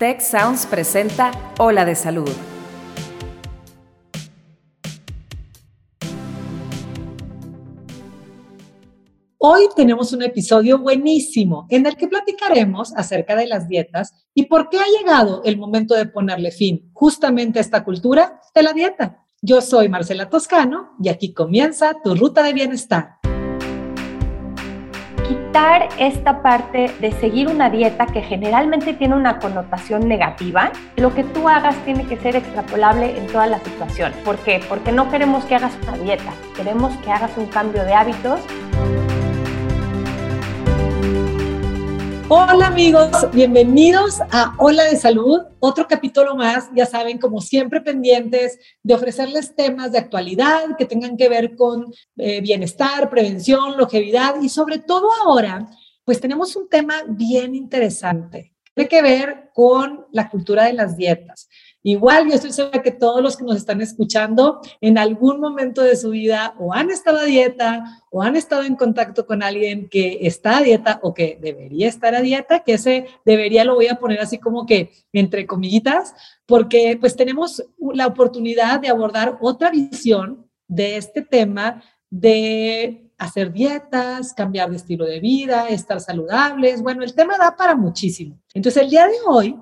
Tech Sounds presenta Ola de Salud. Hoy tenemos un episodio buenísimo en el que platicaremos acerca de las dietas y por qué ha llegado el momento de ponerle fin justamente a esta cultura de la dieta. Yo soy Marcela Toscano y aquí comienza tu ruta de bienestar quitar esta parte de seguir una dieta que generalmente tiene una connotación negativa, lo que tú hagas tiene que ser extrapolable en todas las situaciones. ¿Por qué? Porque no queremos que hagas una dieta, queremos que hagas un cambio de hábitos Hola amigos, bienvenidos a Hola de Salud, otro capítulo más, ya saben, como siempre pendientes de ofrecerles temas de actualidad que tengan que ver con eh, bienestar, prevención, longevidad. Y sobre todo ahora, pues tenemos un tema bien interesante, tiene que ver con la cultura de las dietas. Igual yo estoy segura que todos los que nos están escuchando en algún momento de su vida o han estado a dieta o han estado en contacto con alguien que está a dieta o que debería estar a dieta, que ese debería lo voy a poner así como que entre comillitas, porque pues tenemos la oportunidad de abordar otra visión de este tema de hacer dietas, cambiar de estilo de vida, estar saludables. Bueno, el tema da para muchísimo. Entonces, el día de hoy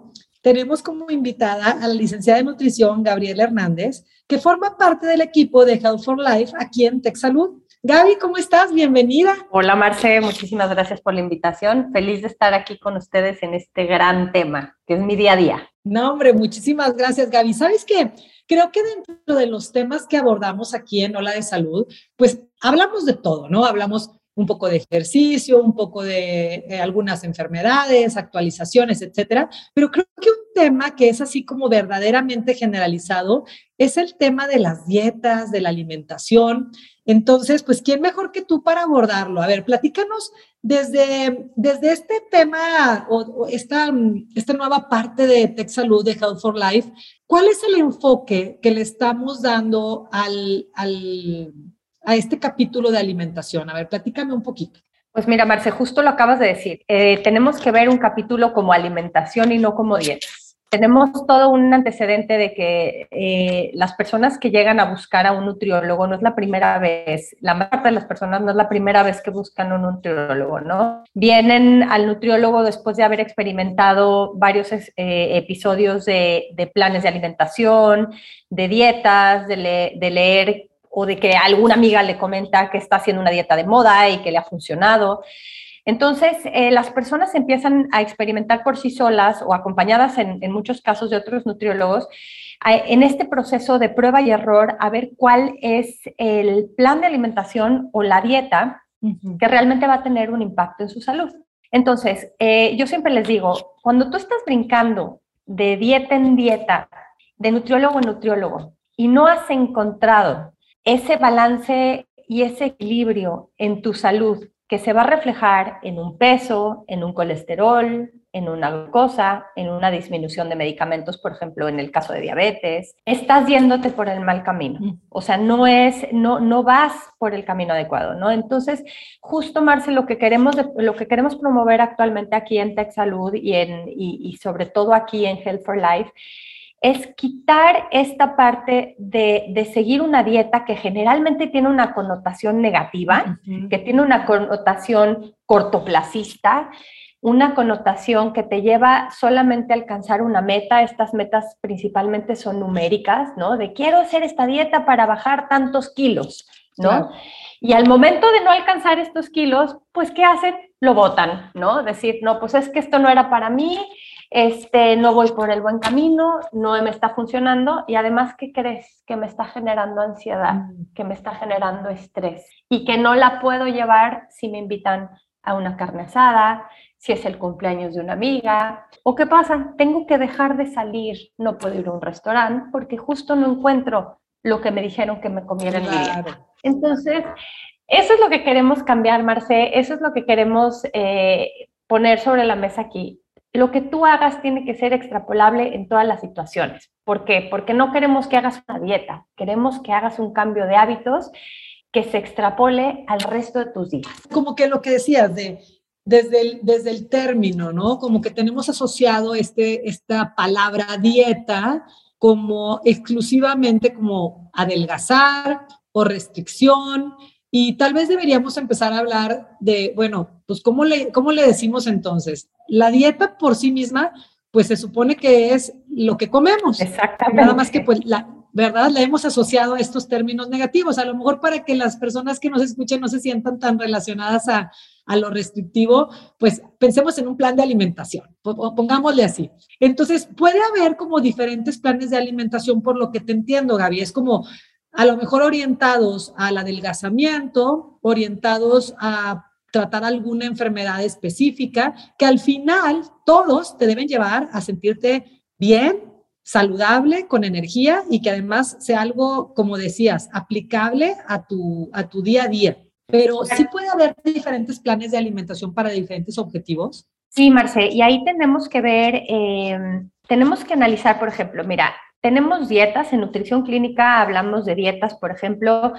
tenemos como invitada a la licenciada de nutrición Gabriela Hernández, que forma parte del equipo de Health for Life aquí en TechSalud. Gaby, ¿cómo estás? Bienvenida. Hola Marce, muchísimas gracias por la invitación. Feliz de estar aquí con ustedes en este gran tema, que es mi día a día. No, hombre, muchísimas gracias Gaby. ¿Sabes qué? Creo que dentro de los temas que abordamos aquí en Hola de Salud, pues hablamos de todo, ¿no? Hablamos un poco de ejercicio, un poco de eh, algunas enfermedades, actualizaciones, etcétera. Pero creo que un tema que es así como verdaderamente generalizado es el tema de las dietas, de la alimentación. Entonces, pues, ¿quién mejor que tú para abordarlo? A ver, platícanos desde, desde este tema o, esta, esta nueva parte de Tech Salud, de Health for Life, ¿cuál es el enfoque que le estamos dando al, al a este capítulo de alimentación? A ver, platícame un poquito. Pues mira, Marce, justo lo acabas de decir. Eh, tenemos que ver un capítulo como alimentación y no como dietas. Tenemos todo un antecedente de que eh, las personas que llegan a buscar a un nutriólogo no es la primera vez, la mayor parte de las personas no es la primera vez que buscan un nutriólogo, ¿no? Vienen al nutriólogo después de haber experimentado varios eh, episodios de, planes de alimentación, de dietas, de, de leer o de que alguna amiga le comenta que está haciendo una dieta de moda y que le ha funcionado. Entonces, eh, las personas empiezan a experimentar por sí solas o acompañadas en, muchos casos de otros nutriólogos en este proceso de prueba y error a ver cuál es el plan de alimentación o la dieta que realmente va a tener un impacto en su salud. Entonces, eh, yo siempre les digo, cuando tú estás brincando de dieta en dieta, de nutriólogo en nutriólogo, y no has encontrado ese balance y ese equilibrio en tu salud que se va a reflejar en un peso, en un colesterol, en una glucosa, en una disminución de medicamentos, por ejemplo, en el caso de diabetes, estás yéndote por el mal camino. O sea, no es no no vas por el camino adecuado, ¿no? Entonces, justo Marce, lo que queremos lo que queremos promover actualmente aquí en Tech Salud y en y sobre todo aquí en Health for Life es quitar esta parte de, seguir una dieta que generalmente tiene una connotación negativa, que tiene una connotación cortoplacista, una connotación que te lleva solamente a alcanzar una meta. Estas metas principalmente son numéricas, ¿no? De quiero hacer esta dieta para bajar tantos kilos, ¿no? Y al momento de no alcanzar estos kilos, pues ¿qué hacen? Lo votan, ¿no? Decir, no, pues es que esto no era para mí, este, no voy por el buen camino, no me está funcionando y además, ¿qué crees? Que me está generando ansiedad, mm. que me está generando estrés y que no la puedo llevar si me invitan a una carne asada, si es el cumpleaños de una amiga, o qué pasa, tengo que dejar de salir, no puedo ir a un restaurante porque justo no encuentro lo que me dijeron que me comiera en mi. Entonces, eso es lo que queremos cambiar, Marce, eso es lo que queremos eh, poner sobre la mesa aquí lo que tú hagas tiene que ser extrapolable en todas las situaciones. ¿Por qué? Porque no queremos que hagas una dieta, queremos que hagas un cambio de hábitos que se extrapole al resto de tus días. Como que lo que decías de desde el, desde el término, ¿no? Como que tenemos asociado este, esta palabra dieta como exclusivamente como adelgazar o restricción y tal vez deberíamos empezar a hablar de, bueno, pues ¿cómo le, cómo le decimos entonces? La dieta por sí misma, pues se supone que es lo que comemos. Exactamente. Nada más que pues la, ¿verdad? La hemos asociado a estos términos negativos, a lo mejor para que las personas que nos escuchen no se sientan tan relacionadas a, a lo restrictivo, pues pensemos en un plan de alimentación, pongámosle así. Entonces, puede haber como diferentes planes de alimentación, por lo que te entiendo, Gaby, es como a lo mejor orientados al adelgazamiento, orientados a tratar alguna enfermedad específica, que al final todos te deben llevar a sentirte bien, saludable, con energía y que además sea algo, como decías, aplicable a tu, a tu día a día. Pero sí puede haber diferentes planes de alimentación para diferentes objetivos. Sí, Marce, y ahí tenemos que ver, em, tenemos que analizar, por ejemplo, mira, tenemos dietas, en nutrición clínica hablamos de dietas, por ejemplo,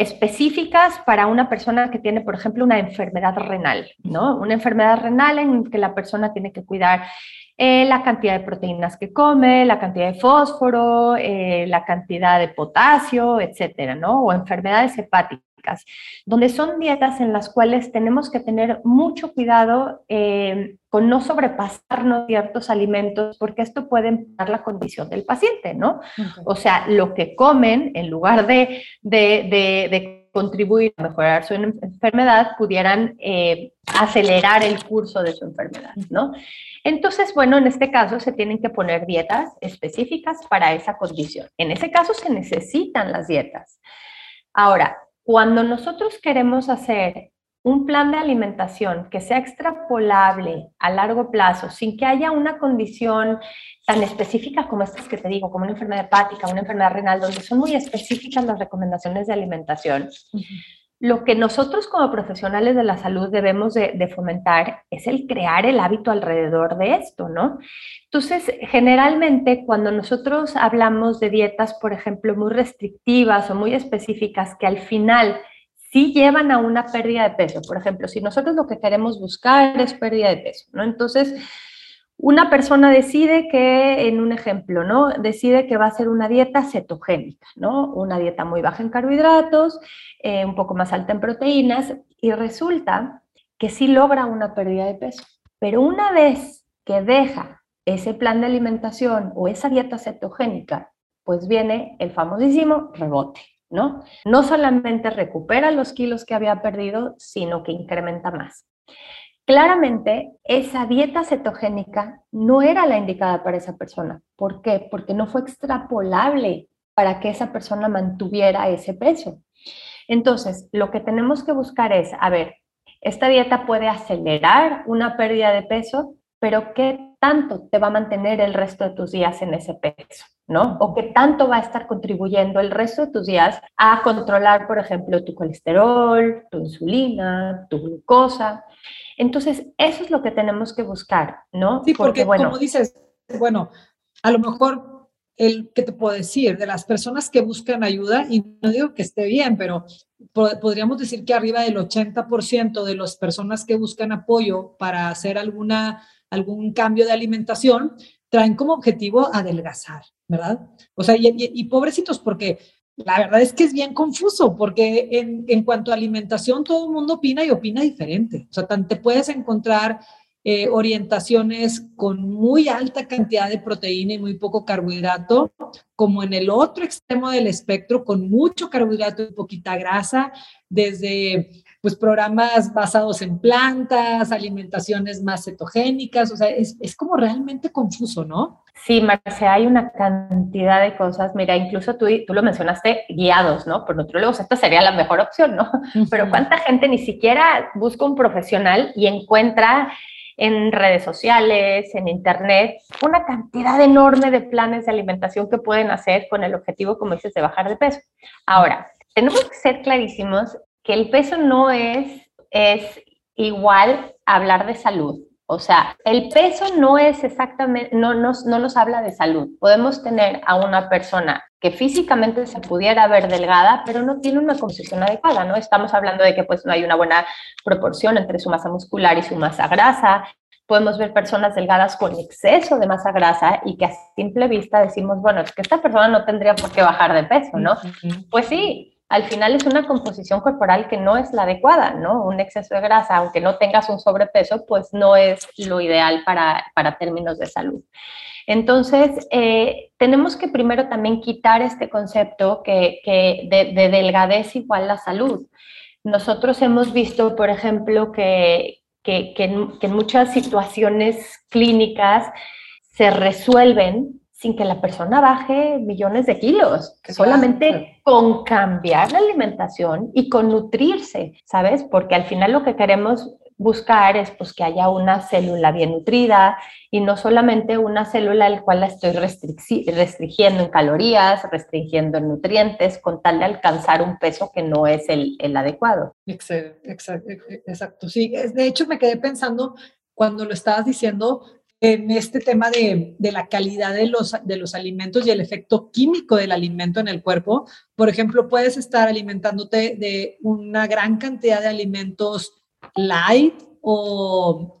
específicas para una persona que tiene, por ejemplo, una enfermedad renal, ¿no? Una enfermedad renal en que la persona tiene que cuidar eh, la cantidad de proteínas que come, la cantidad de fósforo, eh, la cantidad de potasio, etcétera, ¿no? O enfermedades hepáticas donde son dietas en las cuales tenemos que tener mucho cuidado eh, con no sobrepasarnos ciertos alimentos, porque esto puede empeorar la condición del paciente, ¿no? O sea, lo que comen, en lugar de, de, contribuir a mejorar su enfermedad, pudieran eh, acelerar el curso de su enfermedad, ¿no? Entonces, bueno, en este caso se tienen que poner dietas específicas para esa condición. En ese caso se necesitan las dietas. Ahora, cuando nosotros queremos hacer un plan de alimentación que sea extrapolable a largo plazo, sin que haya una condición tan específica como estas que te digo, como una enfermedad hepática, una enfermedad renal, donde son muy específicas las recomendaciones de alimentación, lo que nosotros como profesionales de la salud debemos de, fomentar es el crear el hábito alrededor de esto, ¿no? Entonces, generalmente cuando nosotros hablamos de dietas, por ejemplo, muy restrictivas o muy específicas, que al final sí llevan a una pérdida de peso, por ejemplo, si nosotros lo que queremos buscar es pérdida de peso, ¿no? Entonces, una persona decide que, en un ejemplo, ¿no? Decide que va a hacer una dieta cetogénica, ¿no? Una dieta muy baja en carbohidratos, eh, un poco más alta en proteínas, y resulta que sí logra una pérdida de peso. Pero una vez que deja ese plan de alimentación o esa dieta cetogénica, pues viene el famosísimo rebote, ¿no? No solamente recupera los kilos que había perdido, sino que incrementa más. Claramente, esa dieta cetogénica no era la indicada para esa persona. ¿Por qué? Porque no fue extrapolable para que esa persona mantuviera ese peso. Entonces, lo que tenemos que buscar es, a ver, esta dieta puede acelerar una pérdida de peso, pero ¿qué tanto te va a mantener el resto de tus días en ese peso? ¿No? O qué tanto va a estar contribuyendo el resto de tus días a controlar, por ejemplo, tu colesterol, tu insulina, tu glucosa. Entonces, eso es lo que tenemos que buscar, ¿no? Sí, porque, bueno, como dices, bueno, a lo mejor el que te puedo decir de las personas que buscan ayuda, y no digo que esté bien, pero podríamos decir que arriba del 80% de las personas que buscan apoyo para hacer alguna, algún cambio de alimentación traen como objetivo adelgazar, ¿verdad? O sea, y, pobrecitos, porque la verdad es que es bien confuso porque en, en cuanto a alimentación todo el mundo opina y opina diferente. O sea, te puedes encontrar eh, orientaciones con muy alta cantidad de proteína y muy poco carbohidrato, como en el otro extremo del espectro con mucho carbohidrato y poquita grasa, desde pues programas basados en plantas, alimentaciones más cetogénicas, o sea, es, es como realmente confuso, ¿no? Sí, Marce, hay una cantidad de cosas. Mira, incluso tú, tú lo mencionaste, guiados, ¿no? Por nutriólogos, esta sería la mejor opción, ¿no? Pero ¿cuánta gente ni siquiera busca un profesional y encuentra en redes sociales, en internet, una cantidad enorme de planes de alimentación que pueden hacer con el objetivo, como dices, de bajar de peso? Ahora, tenemos que ser clarísimos que el peso no es, es igual a hablar de salud. O sea, el peso no es exactamente, no nos, no nos habla de salud. Podemos tener a una persona que físicamente se pudiera ver delgada, pero no tiene una composición adecuada, ¿no? Estamos hablando de que pues no hay una buena proporción entre su masa muscular y su masa grasa. Podemos ver personas delgadas con exceso de masa grasa y que a simple vista decimos, bueno, es que esta persona no tendría por qué bajar de peso, ¿no? Pues sí, al final es una composición corporal que no es la adecuada, ¿no? Un exceso de grasa, aunque no tengas un sobrepeso, pues no es lo ideal para, para términos de salud. Entonces, eh, tenemos que primero también quitar este concepto que, que de, de, delgadez igual la salud. Nosotros hemos visto, por ejemplo, que, que, que en muchas situaciones clínicas se resuelven sin que la persona baje millones de kilos, claro. solamente con cambiar la alimentación y con nutrirse, ¿sabes? Porque al final lo que queremos buscar es pues que haya una célula bien nutrida y no solamente una célula al cual la estoy restringiendo en calorías, restringiendo en nutrientes, con tal de alcanzar un peso que no es el, el adecuado. Exacto, exacto, exacto, sí. De hecho, me quedé pensando cuando lo estabas diciendo, en este tema de, de, la calidad de los, de los alimentos y el efecto químico del alimento en el cuerpo. Por ejemplo, puedes estar alimentándote de una gran cantidad de alimentos light o,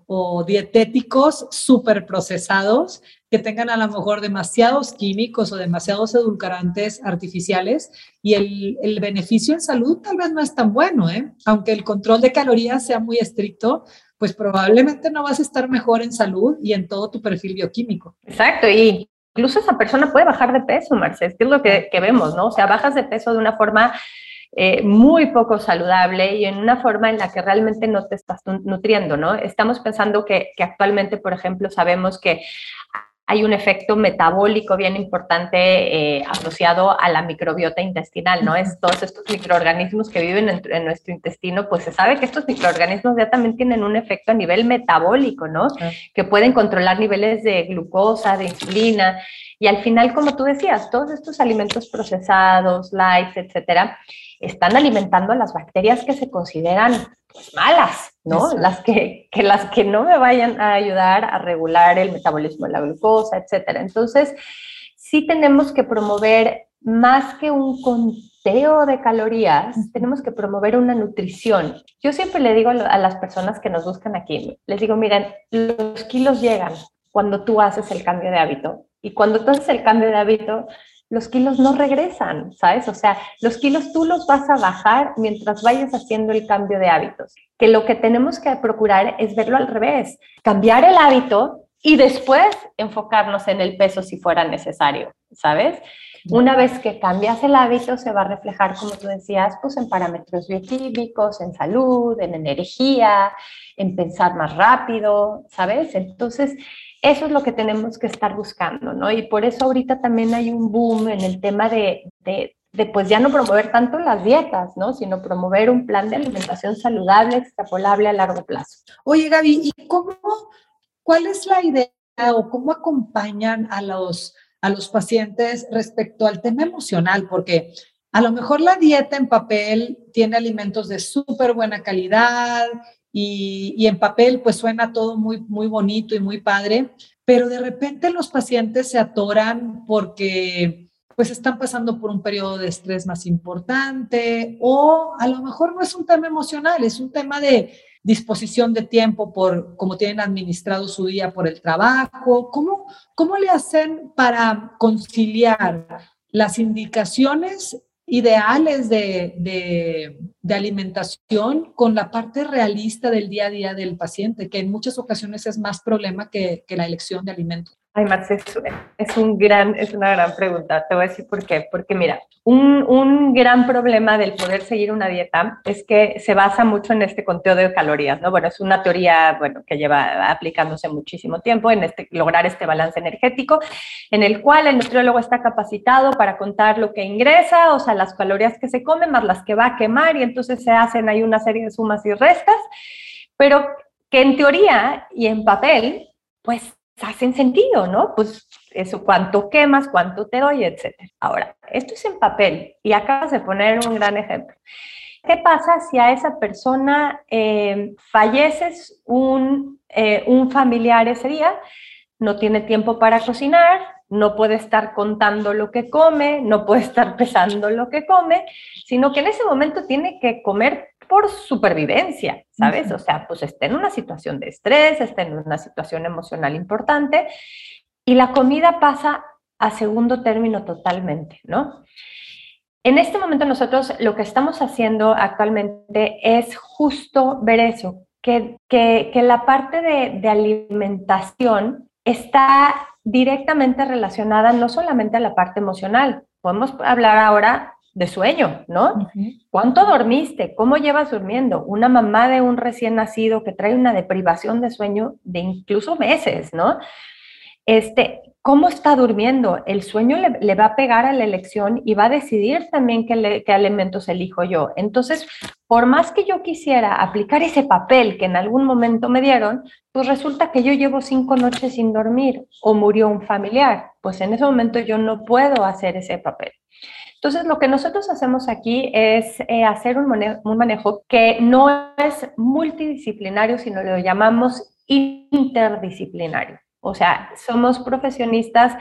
dietéticos súper procesados que tengan a lo mejor demasiados químicos o demasiados edulcorantes artificiales y el, el, beneficio en salud tal vez no es tan bueno, ¿eh? aunque el control de calorías sea muy estricto, pues probablemente no vas a estar mejor en salud y en todo tu perfil bioquímico. Exacto, y incluso esa persona puede bajar de peso, Marcés, que es lo que, vemos, ¿no? O sea, bajas de peso de una forma eh, muy poco saludable y en una forma en la que realmente no te estás nutriendo, ¿no? Estamos pensando que actualmente, por ejemplo, sabemos que hay un efecto metabólico bien importante eh, asociado a la microbiota intestinal, ¿no? Es todos estos microorganismos que viven en, en, nuestro intestino, pues se sabe que estos microorganismos ya también tienen un efecto a nivel metabólico, ¿no? Que pueden controlar niveles de glucosa, de insulina, y al final, como tú decías, todos estos alimentos procesados, light, etcétera, están alimentando a las bacterias que se consideran pues, malas, ¿no? Las que, que, las que no me vayan a ayudar a regular el metabolismo de la glucosa, etcétera. Entonces, sí tenemos que promover más que un conteo de calorías, tenemos que promover una nutrición. Yo siempre le digo a las personas que nos buscan aquí, les digo, miren, los kilos llegan cuando tú haces el cambio de hábito. Y cuando tú haces el cambio de hábito, los kilos no regresan, ¿sabes? O sea, los kilos tú los vas a bajar mientras vayas haciendo el cambio de hábitos. Que lo que tenemos que procurar es verlo al revés, cambiar el hábito y después enfocarnos en el peso si fuera necesario, ¿sabes? Una vez que cambias el hábito, se va a reflejar, como tú decías, pues en parámetros bioquímicos, en salud, en energía, en pensar más rápido, ¿sabes? Entonces, eso es lo que tenemos que estar buscando, ¿no? Y por eso ahorita también hay un boom en el tema de, de, pues ya no promover tanto las dietas, ¿no? Sino promover un plan de alimentación saludable, extrapolable a largo plazo. Oye, Gaby, ¿y cómo, cuál es la idea o cómo acompañan a los, a los pacientes respecto al tema emocional? Porque a lo mejor la dieta en papel tiene alimentos de súper buena calidad y, en papel pues suena todo muy, muy bonito y muy padre, pero de repente los pacientes se atoran porque pues están pasando por un periodo de estrés más importante o a lo mejor no es un tema emocional, es un tema de disposición de tiempo por cómo tienen administrado su día por el trabajo. ¿Cómo, cómo le hacen para conciliar las indicaciones ideales de, de, de, alimentación con la parte realista del día a día del paciente, que en muchas ocasiones es más problema que, la elección de alimentos. Ay, Marce, es, es, un gran, es una gran pregunta. Te voy a decir por qué. Porque mira, un, un, gran problema del poder seguir una dieta es que se basa mucho en este conteo de calorías, ¿no? Bueno, es una teoría, bueno, que lleva aplicándose muchísimo tiempo en este, lograr este balance energético, en el cual el nutriólogo está capacitado para contar lo que ingresa, o sea, las calorías que se comen más las que va a quemar, y entonces se hacen ahí una serie de sumas y restas, pero que en teoría y en papel, pues hacen sentido, ¿no? Pues eso, cuánto quemas, cuánto te doy, etcétera. Ahora, esto es en papel y acabas de poner un gran ejemplo. ¿Qué pasa si a esa persona eh, falleces un, eh, un familiar ese día? No tiene tiempo para cocinar, no puede estar contando lo que come, no puede estar pesando lo que come, sino que en ese momento tiene que comer por supervivencia, ¿sabes? O sea, pues está en una situación de estrés, está en una situación emocional importante y la comida pasa a segundo término totalmente, ¿no? En este momento nosotros lo que estamos haciendo actualmente es justo ver eso, que, que, la parte de, de alimentación está directamente relacionada no solamente a la parte emocional, podemos hablar ahora de sueño, ¿no? ¿Cuánto dormiste? ¿Cómo llevas durmiendo? Una mamá de un recién nacido que trae una deprivación de sueño de incluso meses, ¿no? Este, ¿Cómo está durmiendo? El sueño le, va a pegar a la elección y va a decidir también qué, qué alimentos elijo yo. Entonces, por más que yo quisiera aplicar ese papel que en algún momento me dieron, pues resulta que yo llevo cinco noches sin dormir o murió un familiar. Pues en ese momento yo no puedo hacer ese papel. Entonces, lo que nosotros hacemos aquí es eh, hacer un manejo, un manejo que no es multidisciplinario, sino lo llamamos interdisciplinario. O sea, somos profesionistas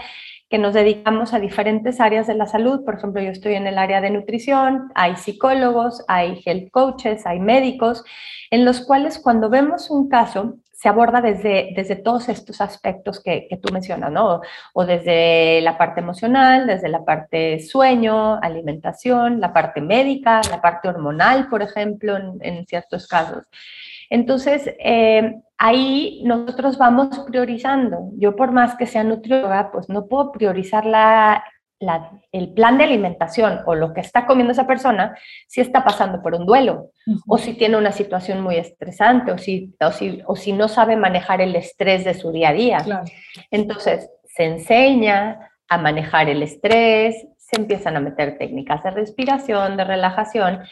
que nos dedicamos a diferentes áreas de la salud. Por ejemplo, yo estoy en el área de nutrición, hay psicólogos, hay health coaches, hay médicos, en los cuales cuando vemos un caso se aborda desde, desde todos estos aspectos que, que tú mencionas, ¿no? O desde la parte emocional, desde la parte sueño, alimentación, la parte médica, la parte hormonal, por ejemplo, en, ciertos casos. Entonces, eh, ahí nosotros vamos priorizando. Yo por más que sea nutrióloga, pues no puedo priorizar la, el plan de alimentación o lo que está comiendo esa persona si está pasando por un duelo o si tiene una situación muy estresante o si, o si, no sabe manejar el estrés de su día a día. Entonces, se enseña a manejar el estrés, se empiezan a meter técnicas de respiración, de relajación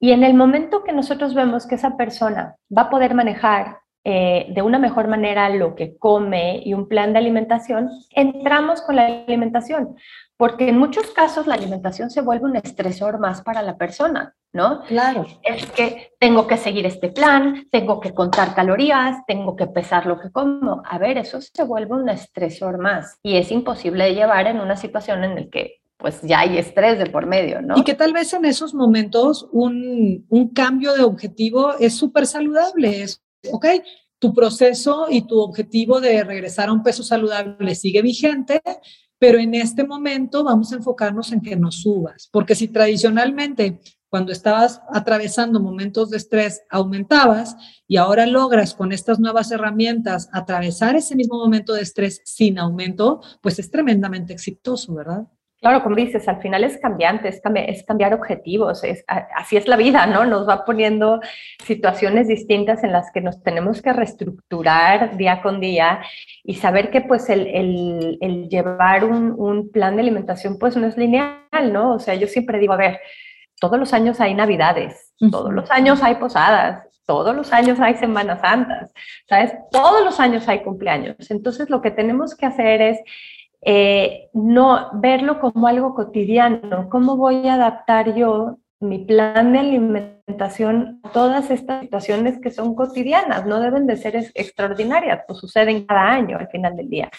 y en el momento que nosotros vemos que esa persona va a poder manejar eh, de una mejor manera lo que come y un plan de alimentación, entramos con la alimentación, porque en muchos casos la alimentación se vuelve un estresor más para la persona, ¿no? Claro. Es que tengo que seguir este plan, tengo que contar calorías, tengo que pesar lo que como. A ver, eso se vuelve un estresor más y es imposible de llevar en una situación en la que pues ya hay estrés de por medio, ¿no? Y que tal vez en esos momentos un, un cambio de objetivo es súper saludable, es, ok, tu proceso y tu objetivo de regresar a un peso saludable sigue vigente, pero en este momento vamos a enfocarnos en que no subas, porque si tradicionalmente cuando estabas atravesando momentos de estrés aumentabas y ahora logras con estas nuevas herramientas atravesar ese mismo momento de estrés sin aumento, pues es tremendamente exitoso, ¿verdad? Claro, como dices, al final es cambiante, es, cambiar, objetivos, es, así es la vida, ¿no? Nos va poniendo situaciones distintas en las que nos tenemos que reestructurar día con día y saber que pues el, llevar un, un, plan de alimentación pues no es lineal, ¿no? O sea, yo siempre digo, a ver, todos los años hay navidades, todos los años hay posadas, todos los años hay Semanas Santas, ¿sabes? Todos los años hay cumpleaños. Entonces lo que tenemos que hacer es eh, no verlo como algo cotidiano. ¿Cómo voy a adaptar yo mi plan de alimentación a todas estas situaciones que son cotidianas? No deben de ser extraordinarias, pues suceden cada año al final del día.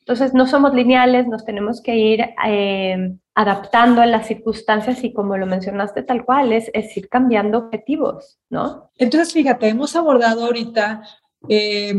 Entonces, no somos lineales, nos tenemos que ir eh, adaptando a las circunstancias y como lo mencionaste tal cual, es, es ir cambiando objetivos, ¿no? Entonces, fíjate, hemos abordado ahorita eh,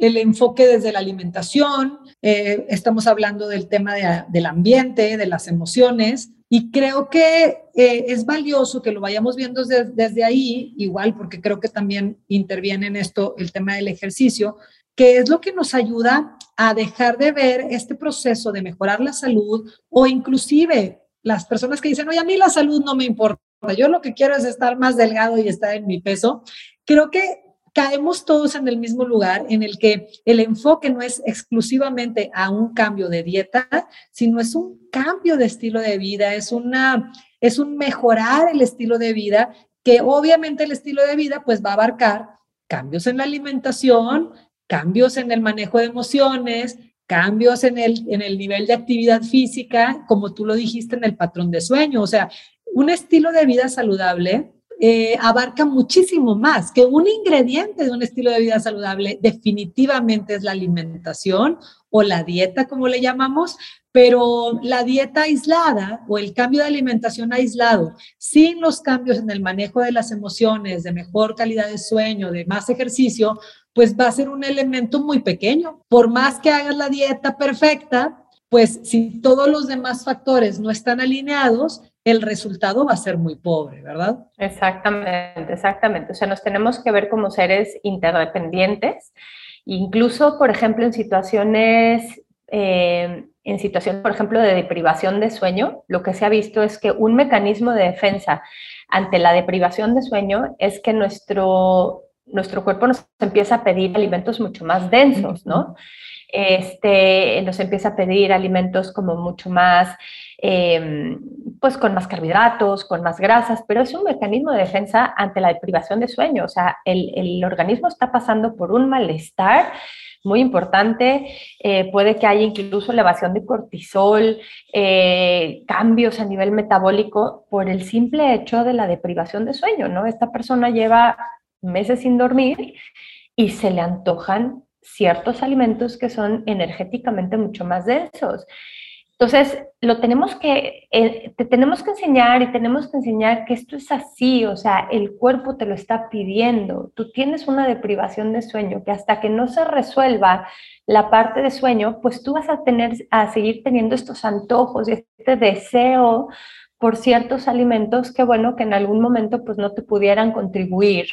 el enfoque desde la alimentación, eh, estamos hablando del tema del ambiente, de las emociones, y creo que eh, es valioso que lo vayamos viendo desde, desde, ahí, igual porque creo que también interviene en esto el tema del ejercicio, que es lo que nos ayuda a dejar de ver este proceso de mejorar la salud o inclusive las personas que dicen, oye, a mí la salud no me importa, yo lo que quiero es estar más delgado y estar en mi peso. Creo que caemos todos en el mismo lugar en el que el enfoque no es exclusivamente a un cambio de dieta, sino es un cambio de estilo de vida, es una es un mejorar el estilo de vida que obviamente el estilo de vida pues va a abarcar cambios en la alimentación, cambios en el manejo de emociones, cambios en el, en el nivel de actividad física, como tú lo dijiste en el patrón de sueño, o sea, un estilo de vida saludable eh, abarca muchísimo más, que un ingrediente de un estilo de vida saludable definitivamente es la alimentación o la dieta, como le llamamos, pero la dieta aislada o el cambio de alimentación aislado, sin los cambios en el manejo de las emociones, de mejor calidad de sueño, de más ejercicio, pues va a ser un elemento muy pequeño. Por más que hagas la dieta perfecta, pues si todos los demás factores no están alineados, el resultado va a ser muy pobre, ¿verdad? Exactamente, exactamente. O sea, nos tenemos que ver como seres interdependientes, incluso, por ejemplo, en situaciones, eh, en situaciones, por ejemplo, de deprivación de sueño, lo que se ha visto es que un mecanismo de defensa ante la deprivación de sueño es que nuestro, nuestro cuerpo nos empieza a pedir alimentos mucho más densos, ¿no? Este, nos empieza a pedir alimentos como mucho más Em, pues con más carbohidratos, con más grasas, pero es un mecanismo de defensa ante la deprivación de sueño. O sea, el, organismo está pasando por un malestar muy importante, eh, puede que haya incluso elevación de cortisol, eh, cambios a nivel metabólico por el simple hecho de la deprivación de sueño, ¿no? Esta persona lleva meses sin dormir y se le antojan ciertos alimentos que son energéticamente mucho más densos. Entonces, lo tenemos que, eh, te tenemos que enseñar y tenemos que enseñar que esto es así, o sea, el cuerpo te lo está pidiendo. Tú tienes una deprivación de sueño que hasta que no se resuelva la parte de sueño, pues tú vas a tener, a seguir teniendo estos antojos y este deseo por ciertos alimentos que, bueno, que en algún momento pues no te pudieran contribuir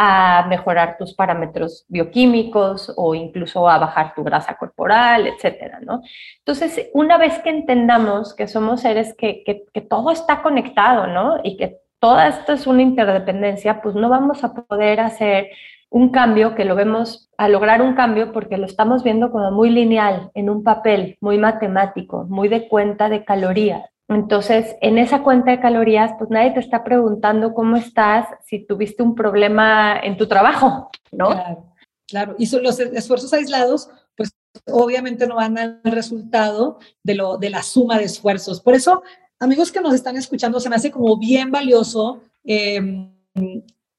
a mejorar tus parámetros bioquímicos o incluso a bajar tu grasa corporal, etcétera, ¿no? Entonces, una vez que entendamos que somos seres que, que, todo está conectado, ¿no? Y que toda esto es una interdependencia, pues no vamos a poder hacer un cambio que lo vemos a lograr un cambio porque lo estamos viendo como muy lineal en un papel, muy matemático, muy de cuenta de calorías. Entonces, en esa cuenta de calorías, pues nadie te está preguntando cómo estás si tuviste un problema en tu trabajo, ¿no? Claro, claro. Y los esfuerzos aislados, pues obviamente no van al resultado de, lo, de la suma de esfuerzos. Por eso, amigos que nos están escuchando, se me hace como bien valioso em,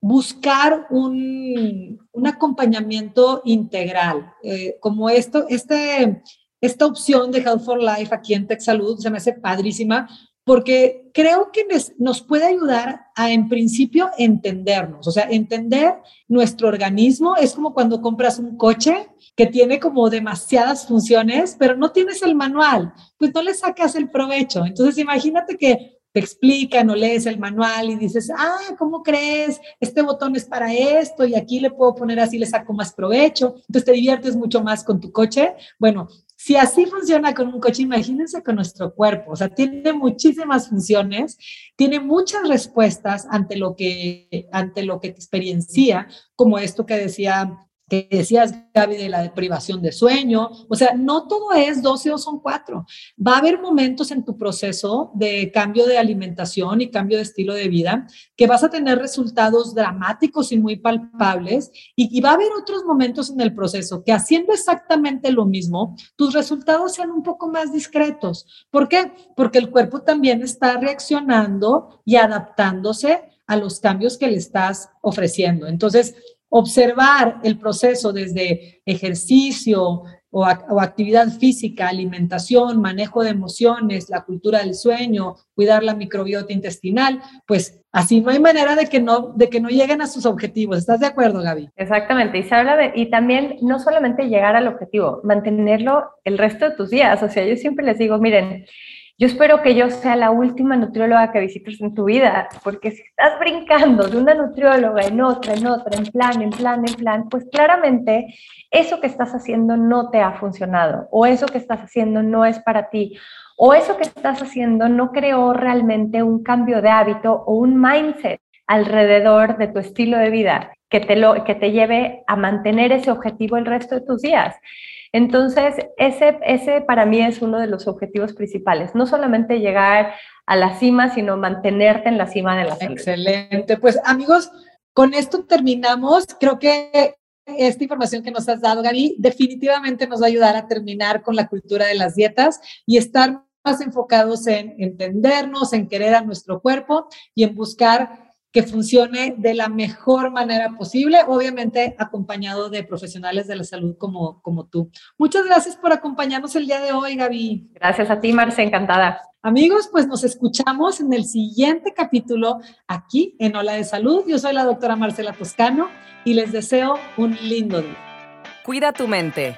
buscar un, un, acompañamiento integral, eh, como esto, este esta opción de Health for Life aquí en Tech Salud se me hace padrísima porque creo que nos puede ayudar a, en principio, entendernos, o sea, entender nuestro organismo. Es como cuando compras un coche que tiene como demasiadas funciones, pero no tienes el manual, pues no le sacas el provecho. Entonces, imagínate que te explican o lees el manual y dices, ah, ¿cómo crees? Este botón es para esto y aquí le puedo poner así, le saco más provecho. Entonces te diviertes mucho más con tu coche. Bueno, si así funciona con un coche, imagínense con nuestro cuerpo. O sea, tiene muchísimas funciones, tiene muchas respuestas ante lo que, ante lo que te experiencia, como esto que decía que decías, Gaby, de la deprivación de sueño. O sea, no todo es 12 o son 4. Va a haber momentos en tu proceso de cambio de alimentación y cambio de estilo de vida que vas a tener resultados dramáticos y muy palpables y, y va a haber otros momentos en el proceso que haciendo exactamente lo mismo, tus resultados sean un poco más discretos. ¿Por qué? Porque el cuerpo también está reaccionando y adaptándose a los cambios que le estás ofreciendo. Entonces, observar el proceso desde ejercicio o, actividad física, alimentación, manejo de emociones, la cultura del sueño, cuidar la microbiota intestinal, pues así no hay manera de que no, de que no lleguen a sus objetivos. ¿Estás de acuerdo, Gaby? Exactamente. Y se habla de, y también no solamente llegar al objetivo, mantenerlo el resto de tus días. O sea, yo siempre les digo, miren, yo espero que yo sea la última nutrióloga que visites en tu vida, porque si estás brincando de una nutrióloga en otra, en otra, en plan, en plan, en plan, pues claramente eso que estás haciendo no te ha funcionado o eso que estás haciendo no es para ti o eso que estás haciendo no creó realmente un cambio de hábito o un mindset alrededor de tu estilo de vida que te, lo, que te lleve a mantener ese objetivo el resto de tus días. Entonces, ese, ese para mí es uno de los objetivos principales, no solamente llegar a la cima, sino mantenerte en la cima de la salud. Excelente. Pues amigos, con esto terminamos. Creo que esta información que nos has dado, Gaby, definitivamente nos va a ayudar a terminar con la cultura de las dietas y estar más enfocados en entendernos, en querer a nuestro cuerpo y en buscar que funcione de la mejor manera posible, obviamente acompañado de profesionales de la salud como, como tú. Muchas gracias por acompañarnos el día de hoy, Gaby. Gracias a ti, Marce, encantada. Amigos, pues nos escuchamos en el siguiente capítulo aquí en Hola de Salud. Yo soy la doctora Marcela Toscano y les deseo un lindo día. Cuida tu mente.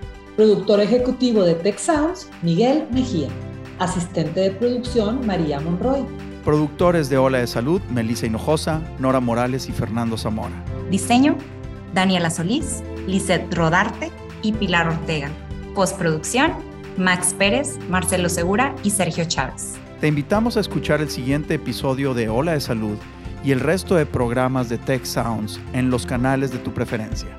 Productor ejecutivo de Tech Sounds, Miguel Mejía. Asistente de producción, María Monroy. Productores de Ola de Salud, Melissa Hinojosa, Nora Morales y Fernando Zamora. Diseño, Daniela Solís, Lisette Rodarte y Pilar Ortega. Postproducción, Max Pérez, Marcelo Segura y Sergio Chávez. Te invitamos a escuchar el siguiente episodio de Ola de Salud y el resto de programas de Tech Sounds en los canales de tu preferencia.